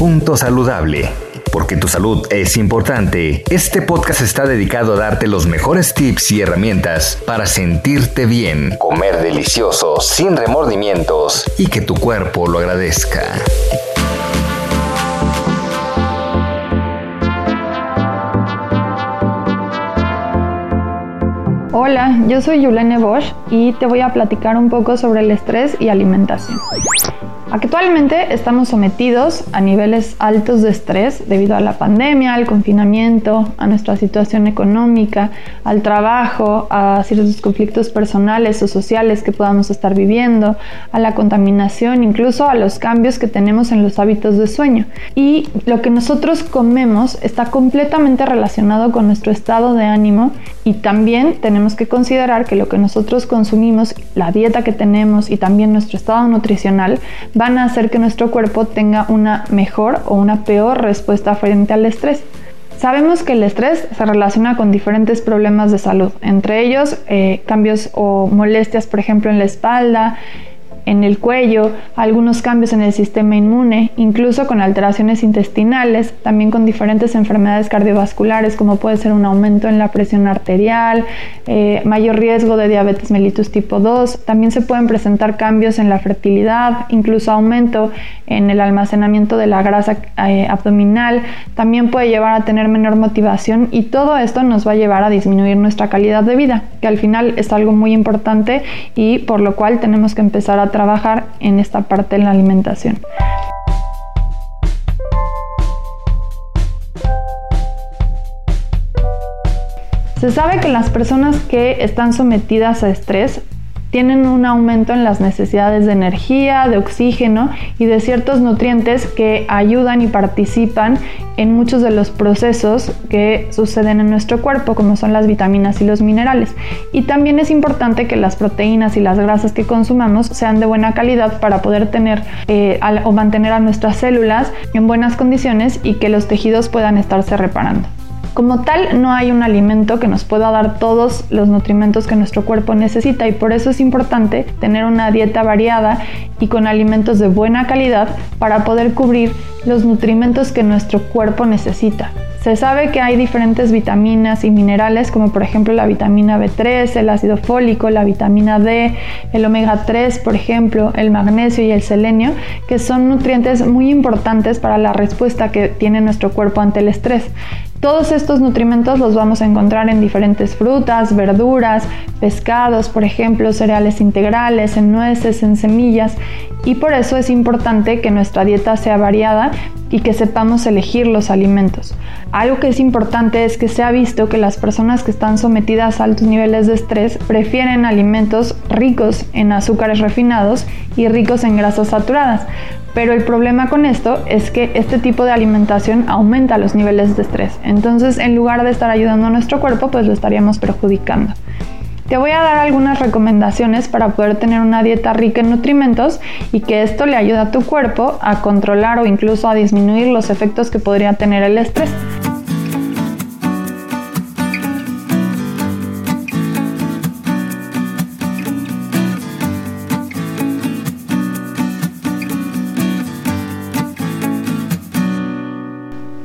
Punto saludable. Porque tu salud es importante. Este podcast está dedicado a darte los mejores tips y herramientas para sentirte bien, comer delicioso, sin remordimientos y que tu cuerpo lo agradezca. Hola, yo soy Yulene Bosch y te voy a platicar un poco sobre el estrés y alimentación. Actualmente estamos sometidos a niveles altos de estrés debido a la pandemia, al confinamiento, a nuestra situación económica, al trabajo, a ciertos conflictos personales o sociales que podamos estar viviendo, a la contaminación, incluso a los cambios que tenemos en los hábitos de sueño. Y lo que nosotros comemos está completamente relacionado con nuestro estado de ánimo y también tenemos que considerar que lo que nosotros consumimos, la dieta que tenemos y también nuestro estado nutricional van a hacer que nuestro cuerpo tenga una mejor o una peor respuesta frente al estrés. Sabemos que el estrés se relaciona con diferentes problemas de salud, entre ellos eh, cambios o molestias, por ejemplo, en la espalda, en el cuello, algunos cambios en el sistema inmune, incluso con alteraciones intestinales, también con diferentes enfermedades cardiovasculares como puede ser un aumento en la presión arterial, eh, mayor riesgo de diabetes mellitus tipo 2, también se pueden presentar cambios en la fertilidad, incluso aumento en el almacenamiento de la grasa eh, abdominal, también puede llevar a tener menor motivación y todo esto nos va a llevar a disminuir nuestra calidad de vida, que al final es algo muy importante y por lo cual tenemos que empezar a trabajar en esta parte de la alimentación. Se sabe que las personas que están sometidas a estrés tienen un aumento en las necesidades de energía, de oxígeno y de ciertos nutrientes que ayudan y participan en muchos de los procesos que suceden en nuestro cuerpo, como son las vitaminas y los minerales. Y también es importante que las proteínas y las grasas que consumamos sean de buena calidad para poder tener eh, o mantener a nuestras células en buenas condiciones y que los tejidos puedan estarse reparando. Como tal, no hay un alimento que nos pueda dar todos los nutrimentos que nuestro cuerpo necesita y por eso es importante tener una dieta variada y con alimentos de buena calidad para poder cubrir los nutrimentos que nuestro cuerpo necesita. Se sabe que hay diferentes vitaminas y minerales, como por ejemplo la vitamina B3, el ácido fólico, la vitamina D, el omega 3, por ejemplo, el magnesio y el selenio, que son nutrientes muy importantes para la respuesta que tiene nuestro cuerpo ante el estrés. Todos estos nutrimentos los vamos a encontrar en diferentes frutas, verduras, pescados, por ejemplo, cereales integrales, en nueces, en semillas, y por eso es importante que nuestra dieta sea variada y que sepamos elegir los alimentos. Algo que es importante es que se ha visto que las personas que están sometidas a altos niveles de estrés prefieren alimentos ricos en azúcares refinados y ricos en grasas saturadas, pero el problema con esto es que este tipo de alimentación aumenta los niveles de estrés. Entonces, en lugar de estar ayudando a nuestro cuerpo, pues lo estaríamos perjudicando. Te voy a dar algunas recomendaciones para poder tener una dieta rica en nutrimentos y que esto le ayude a tu cuerpo a controlar o incluso a disminuir los efectos que podría tener el estrés.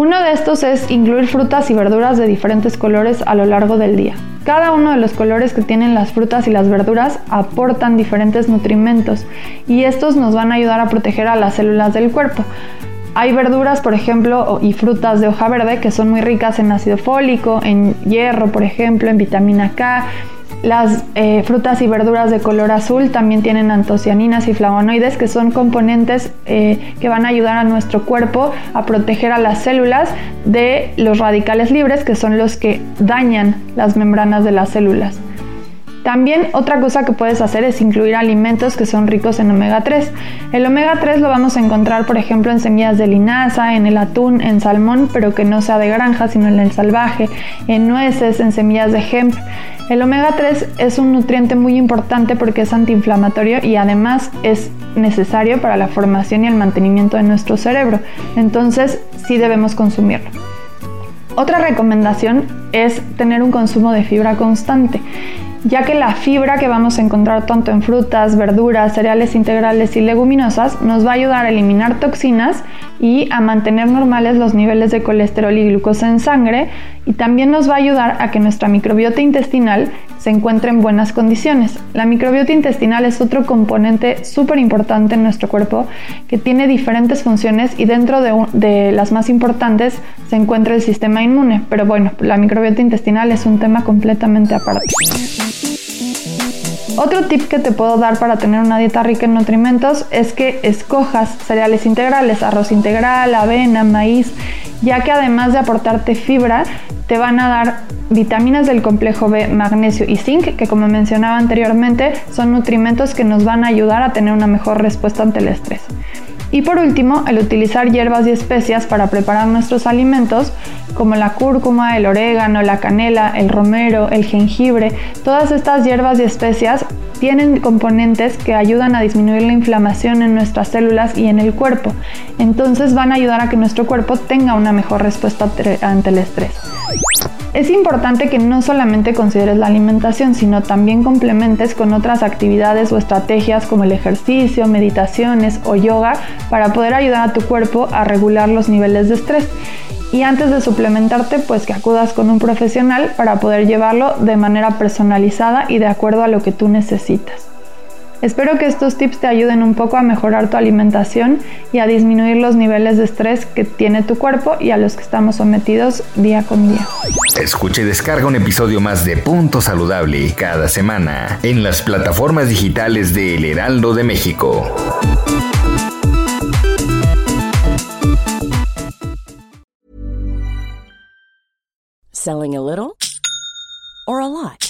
Uno de estos es incluir frutas y verduras de diferentes colores a lo largo del día. Cada uno de los colores que tienen las frutas y las verduras aportan diferentes nutrimentos y estos nos van a ayudar a proteger a las células del cuerpo. Hay verduras, por ejemplo, y frutas de hoja verde que son muy ricas en ácido fólico, en hierro, por ejemplo, en vitamina K, las eh, frutas y verduras de color azul también tienen antocianinas y flavonoides, que son componentes eh, que van a ayudar a nuestro cuerpo a proteger a las células de los radicales libres, que son los que dañan las membranas de las células. También otra cosa que puedes hacer es incluir alimentos que son ricos en omega 3. El omega 3 lo vamos a encontrar por ejemplo en semillas de linaza, en el atún, en salmón, pero que no sea de granja, sino en el salvaje, en nueces, en semillas de hemp. El omega 3 es un nutriente muy importante porque es antiinflamatorio y además es necesario para la formación y el mantenimiento de nuestro cerebro. Entonces sí debemos consumirlo. Otra recomendación es tener un consumo de fibra constante ya que la fibra que vamos a encontrar tanto en frutas, verduras, cereales integrales y leguminosas nos va a ayudar a eliminar toxinas y a mantener normales los niveles de colesterol y glucosa en sangre y también nos va a ayudar a que nuestra microbiota intestinal se encuentre en buenas condiciones. La microbiota intestinal es otro componente súper importante en nuestro cuerpo que tiene diferentes funciones y dentro de, de las más importantes se encuentra el sistema inmune. Pero bueno, la microbiota intestinal es un tema completamente aparte. Otro tip que te puedo dar para tener una dieta rica en nutrimentos es que escojas cereales integrales, arroz integral, avena, maíz, ya que además de aportarte fibra, te van a dar vitaminas del complejo B, magnesio y zinc, que como mencionaba anteriormente, son nutrimentos que nos van a ayudar a tener una mejor respuesta ante el estrés. Y por último, el utilizar hierbas y especias para preparar nuestros alimentos, como la cúrcuma, el orégano, la canela, el romero, el jengibre, todas estas hierbas y especias tienen componentes que ayudan a disminuir la inflamación en nuestras células y en el cuerpo. Entonces van a ayudar a que nuestro cuerpo tenga una mejor respuesta ante el estrés. Es importante que no solamente consideres la alimentación, sino también complementes con otras actividades o estrategias como el ejercicio, meditaciones o yoga para poder ayudar a tu cuerpo a regular los niveles de estrés. Y antes de suplementarte, pues que acudas con un profesional para poder llevarlo de manera personalizada y de acuerdo a lo que tú necesitas. Espero que estos tips te ayuden un poco a mejorar tu alimentación y a disminuir los niveles de estrés que tiene tu cuerpo y a los que estamos sometidos día con día. Escucha y descarga un episodio más de Punto Saludable cada semana en las plataformas digitales de El Heraldo de México. Selling a little or a lot?